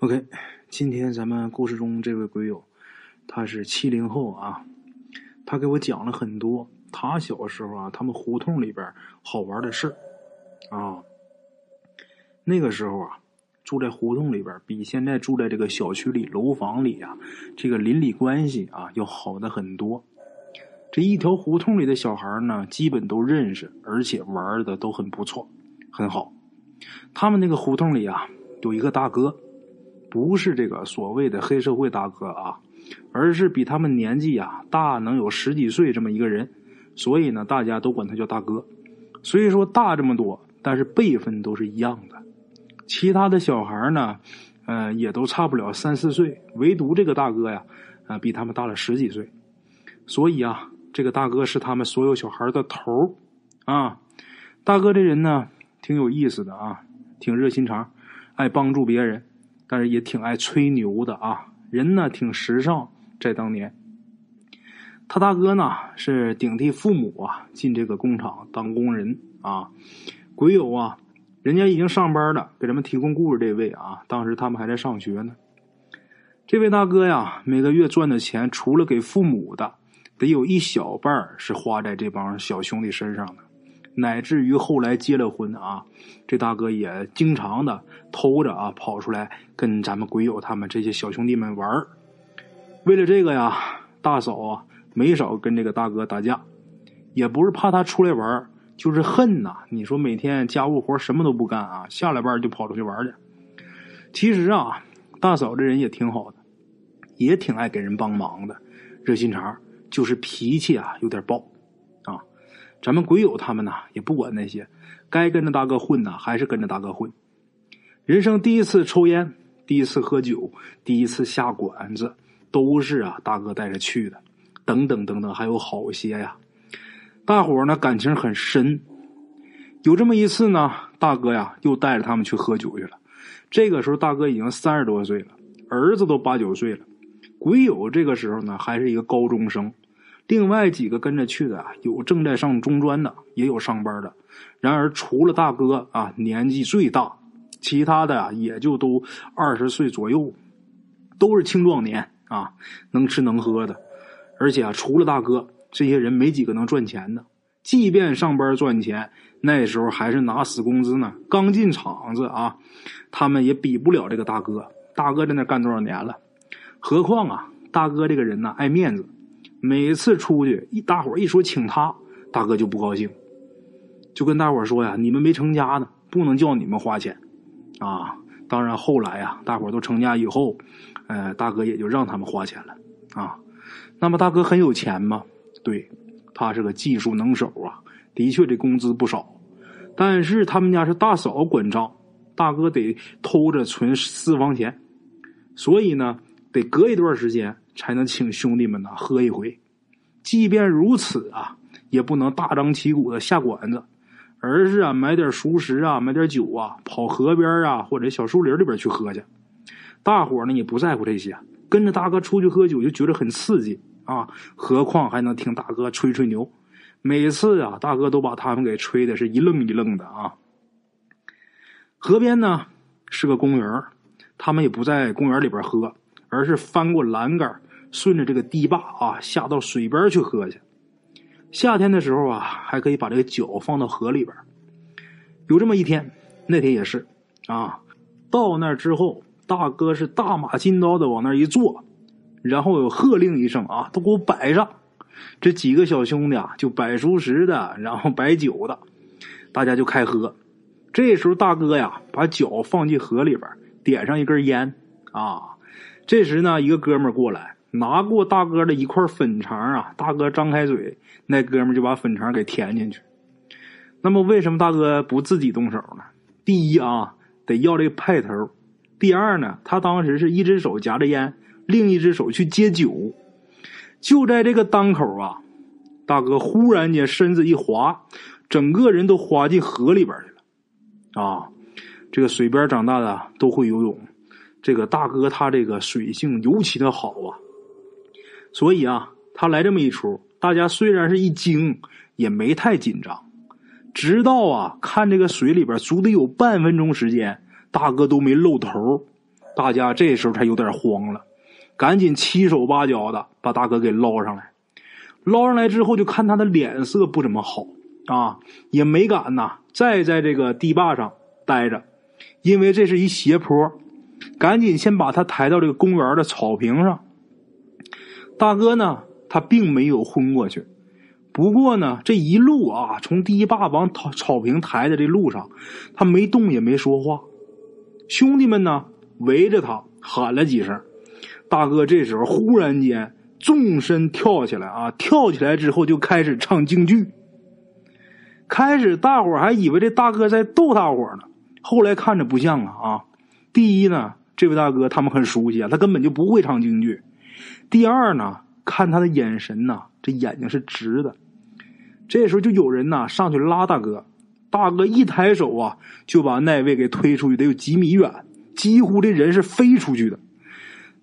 OK，今天咱们故事中这位鬼友，他是七零后啊，他给我讲了很多他小时候啊，他们胡同里边好玩的事儿啊。那个时候啊，住在胡同里边，比现在住在这个小区里楼房里啊，这个邻里关系啊要好的很多。这一条胡同里的小孩呢，基本都认识，而且玩的都很不错，很好。他们那个胡同里啊，有一个大哥。不是这个所谓的黑社会大哥啊，而是比他们年纪啊大能有十几岁这么一个人，所以呢，大家都管他叫大哥。虽说大这么多，但是辈分都是一样的。其他的小孩呢，呃，也都差不了三四岁，唯独这个大哥呀，啊，比他们大了十几岁。所以啊，这个大哥是他们所有小孩的头啊。大哥这人呢，挺有意思的啊，挺热心肠，爱帮助别人。但是也挺爱吹牛的啊，人呢挺时尚，在当年，他大哥呢是顶替父母啊进这个工厂当工人啊。鬼友啊，人家已经上班了，给咱们提供故事这位啊，当时他们还在上学呢。这位大哥呀，每个月赚的钱，除了给父母的，得有一小半是花在这帮小兄弟身上的。乃至于后来结了婚啊，这大哥也经常的偷着啊跑出来跟咱们鬼友他们这些小兄弟们玩为了这个呀，大嫂啊没少跟这个大哥打架，也不是怕他出来玩就是恨呐。你说每天家务活什么都不干啊，下了班就跑出去玩去。其实啊，大嫂这人也挺好的，也挺爱给人帮忙的，热心肠，就是脾气啊有点暴。咱们鬼友他们呢，也不管那些，该跟着大哥混呢，还是跟着大哥混。人生第一次抽烟，第一次喝酒，第一次下馆子，都是啊大哥带着去的。等等等等，还有好些呀。大伙呢感情很深。有这么一次呢，大哥呀又带着他们去喝酒去了。这个时候大哥已经三十多岁了，儿子都八九岁了。鬼友这个时候呢还是一个高中生。另外几个跟着去的啊，有正在上中专的，也有上班的。然而，除了大哥啊年纪最大，其他的啊也就都二十岁左右，都是青壮年啊，能吃能喝的。而且啊，除了大哥，这些人没几个能赚钱的。即便上班赚钱，那时候还是拿死工资呢。刚进厂子啊，他们也比不了这个大哥。大哥在那干多少年了？何况啊，大哥这个人呢，爱面子。每次出去，一大伙一说请他，大哥就不高兴，就跟大伙说呀：“你们没成家呢，不能叫你们花钱。”啊，当然后来呀，大伙都成家以后，呃，大哥也就让他们花钱了啊。那么大哥很有钱吗？对，他是个技术能手啊，的确这工资不少。但是他们家是大嫂管账，大哥得偷着存私房钱，所以呢，得隔一段时间。才能请兄弟们呐喝一回，即便如此啊，也不能大张旗鼓的下馆子，而是啊买点熟食啊，买点酒啊，跑河边啊或者小树林里边去喝去。大伙呢也不在乎这些，跟着大哥出去喝酒就觉得很刺激啊，何况还能听大哥吹吹牛。每次啊，大哥都把他们给吹的是一愣一愣的啊。河边呢是个公园，他们也不在公园里边喝，而是翻过栏杆。顺着这个堤坝啊，下到水边去喝去。夏天的时候啊，还可以把这个脚放到河里边。有这么一天，那天也是啊，到那之后，大哥是大马金刀的往那一坐，然后有喝令一声啊，都给我摆上。这几个小兄弟啊，就摆熟食的，然后摆酒的，大家就开喝。这时候大哥呀，把脚放进河里边，点上一根烟啊。这时呢，一个哥们过来。拿过大哥的一块粉肠啊，大哥张开嘴，那哥们就把粉肠给填进去。那么为什么大哥不自己动手呢？第一啊，得要这个派头；第二呢，他当时是一只手夹着烟，另一只手去接酒。就在这个当口啊，大哥忽然间身子一滑，整个人都滑进河里边去了。啊，这个水边长大的都会游泳，这个大哥他这个水性尤其的好啊。所以啊，他来这么一出，大家虽然是一惊，也没太紧张。直到啊，看这个水里边足得有半分钟时间，大哥都没露头，大家这时候才有点慌了，赶紧七手八脚的把大哥给捞上来。捞上来之后，就看他的脸色不怎么好啊，也没敢呐再在这个堤坝上待着，因为这是一斜坡。赶紧先把他抬到这个公园的草坪上。大哥呢，他并没有昏过去。不过呢，这一路啊，从堤坝往草草坪抬的这路上，他没动也没说话。兄弟们呢，围着他喊了几声。大哥这时候忽然间纵身跳起来啊，跳起来之后就开始唱京剧。开始大伙还以为这大哥在逗大伙呢，后来看着不像啊啊。第一呢，这位大哥他们很熟悉啊，他根本就不会唱京剧。第二呢，看他的眼神呐，这眼睛是直的。这时候就有人呐上去拉大哥，大哥一抬手啊，就把那位给推出去，得有几米远，几乎这人是飞出去的。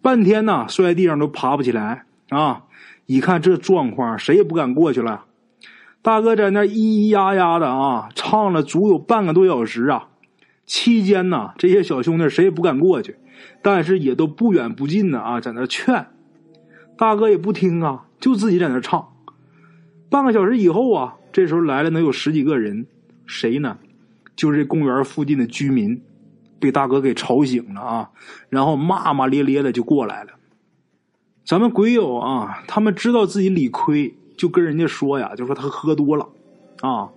半天呐，摔在地上都爬不起来啊！一看这状况，谁也不敢过去了。大哥在那咿咿呀呀的啊，唱了足有半个多小时啊。期间呢，这些小兄弟谁也不敢过去，但是也都不远不近的啊，在那劝大哥也不听啊，就自己在那唱。半个小时以后啊，这时候来了能有十几个人，谁呢？就是这公园附近的居民，被大哥给吵醒了啊，然后骂骂咧咧的就过来了。咱们鬼友啊，他们知道自己理亏，就跟人家说呀，就说他喝多了啊。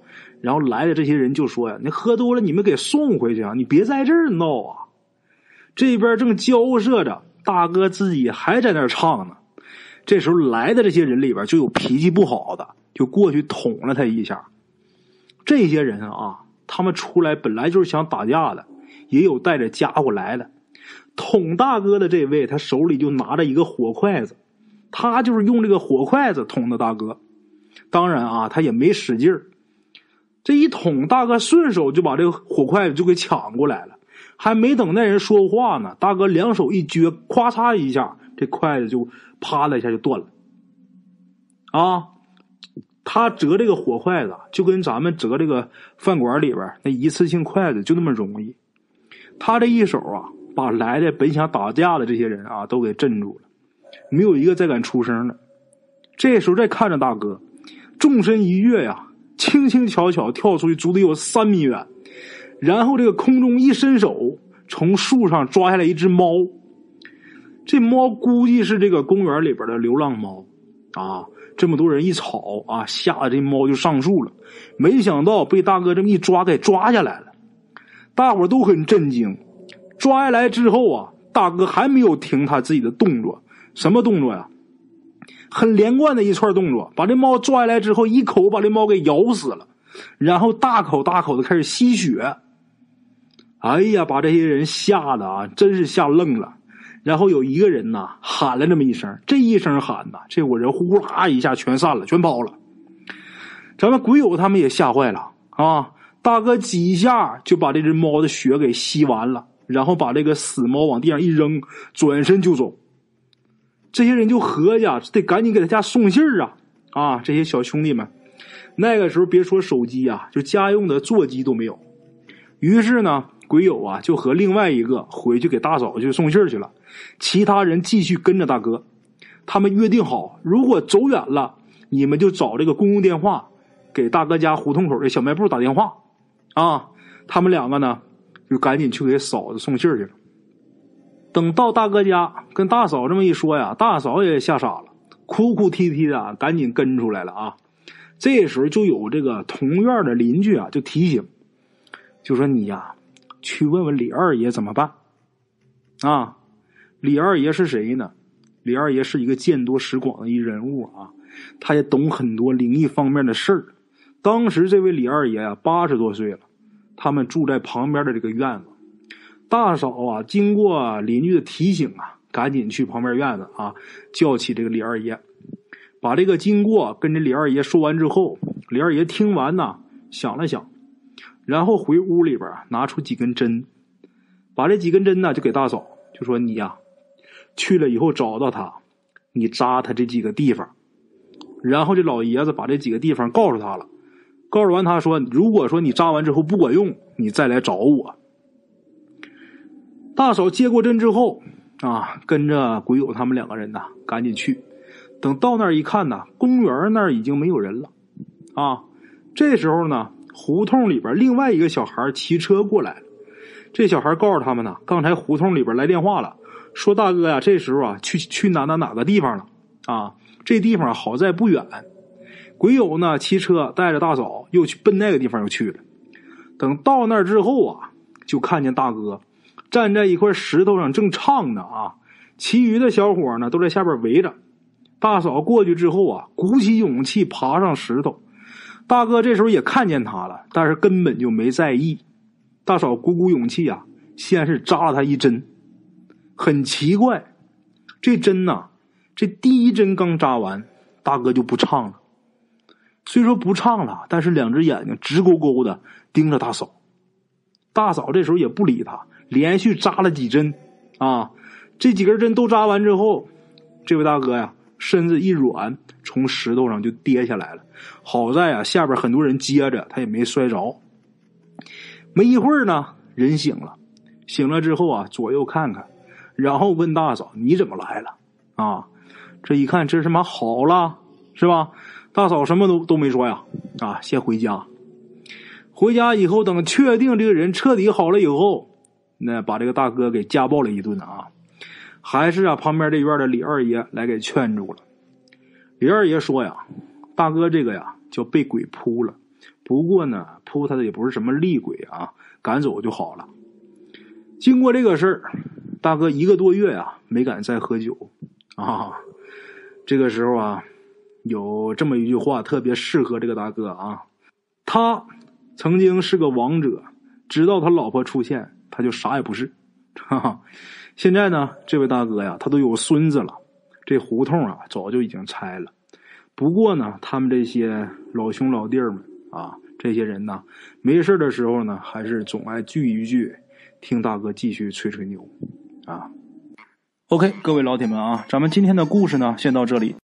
然后来的这些人就说呀：“你喝多了，你们给送回去啊！你别在这儿闹啊！”这边正交涉着，大哥自己还在那唱呢。这时候来的这些人里边就有脾气不好的，就过去捅了他一下。这些人啊，他们出来本来就是想打架的，也有带着家伙来的。捅大哥的这位，他手里就拿着一个火筷子，他就是用这个火筷子捅的大哥。当然啊，他也没使劲儿。这一捅，大哥顺手就把这个火筷子就给抢过来了，还没等那人说话呢，大哥两手一撅，咵嚓一下，这筷子就啪的一下就断了。啊，他折这个火筷子，就跟咱们折这个饭馆里边那一次性筷子就那么容易。他这一手啊，把来的本想打架的这些人啊都给镇住了，没有一个再敢出声的。这时候再看着大哥，纵身一跃呀。轻轻巧巧跳出去，足得有三米远，然后这个空中一伸手，从树上抓下来一只猫。这猫估计是这个公园里边的流浪猫啊！这么多人一吵啊，吓得这猫就上树了。没想到被大哥这么一抓，给抓下来了。大伙都很震惊。抓下来之后啊，大哥还没有停他自己的动作，什么动作呀？很连贯的一串动作，把这猫抓下来之后，一口把这猫给咬死了，然后大口大口的开始吸血。哎呀，把这些人吓得啊，真是吓愣了。然后有一个人呐喊了这么一声，这一声喊呐，这伙人呼啦一下全散了，全跑了。咱们鬼友他们也吓坏了啊！大哥几下就把这只猫的血给吸完了，然后把这个死猫往地上一扔，转身就走。这些人就合计，得赶紧给他家送信儿啊！啊，这些小兄弟们，那个时候别说手机啊，就家用的座机都没有。于是呢，鬼友啊就和另外一个回去给大嫂去送信儿去了，其他人继续跟着大哥。他们约定好，如果走远了，你们就找这个公用电话，给大哥家胡同口的小卖部打电话。啊，他们两个呢，就赶紧去给嫂子送信儿去了。等到大哥家，跟大嫂这么一说呀，大嫂也吓傻了，哭哭啼啼的，赶紧跟出来了啊。这时候就有这个同院的邻居啊，就提醒，就说你呀，去问问李二爷怎么办啊？李二爷是谁呢？李二爷是一个见多识广的一人物啊，他也懂很多灵异方面的事儿。当时这位李二爷啊，八十多岁了，他们住在旁边的这个院子。大嫂啊，经过邻居的提醒啊，赶紧去旁边院子啊，叫起这个李二爷，把这个经过跟这李二爷说完之后，李二爷听完呢，想了想，然后回屋里边拿出几根针，把这几根针呢就给大嫂，就说你呀，去了以后找到他，你扎他这几个地方，然后这老爷子把这几个地方告诉他了，告诉完他说，如果说你扎完之后不管用，你再来找我。大嫂接过针之后啊，跟着鬼友他们两个人呢，赶紧去。等到那儿一看呢，公园那儿已经没有人了啊。这时候呢，胡同里边另外一个小孩骑车过来，这小孩告诉他们呢，刚才胡同里边来电话了，说大哥呀，这时候啊，去去哪哪哪个地方了啊？这地方好在不远。鬼友呢，骑车带着大嫂又去奔那个地方又去了。等到那之后啊，就看见大哥站在一块石头上正唱呢啊，其余的小伙呢都在下边围着。大嫂过去之后啊，鼓起勇气爬上石头。大哥这时候也看见他了，但是根本就没在意。大嫂鼓鼓勇气啊，先是扎了他一针。很奇怪，这针呐，这第一针刚扎完，大哥就不唱了。虽说不唱了，但是两只眼睛直勾勾的盯着大嫂。大嫂这时候也不理他，连续扎了几针。啊，这几根针都扎完之后，这位大哥呀，身子一软，从石头上就跌下来了。好在啊，下边很多人接着，他也没摔着。没一会儿呢，人醒了。醒了之后啊，左右看看，然后问大嫂：“你怎么来了？”啊，这一看，这他妈好了，是吧？大嫂什么都都没说呀，啊，先回家。回家以后，等确定这个人彻底好了以后，那把这个大哥给家暴了一顿啊。还是啊，旁边这院的李二爷来给劝住了。李二爷说呀：“大哥这个呀，叫被鬼扑了。不过呢，扑他的也不是什么厉鬼啊，赶走就好了。”经过这个事儿，大哥一个多月呀，没敢再喝酒啊。这个时候啊。有这么一句话特别适合这个大哥啊，他曾经是个王者，直到他老婆出现，他就啥也不是。哈哈，现在呢，这位大哥呀，他都有孙子了，这胡同啊早就已经拆了。不过呢，他们这些老兄老弟们啊，这些人呢，没事的时候呢，还是总爱聚一聚，听大哥继续吹吹牛啊。OK，各位老铁们啊，咱们今天的故事呢，先到这里。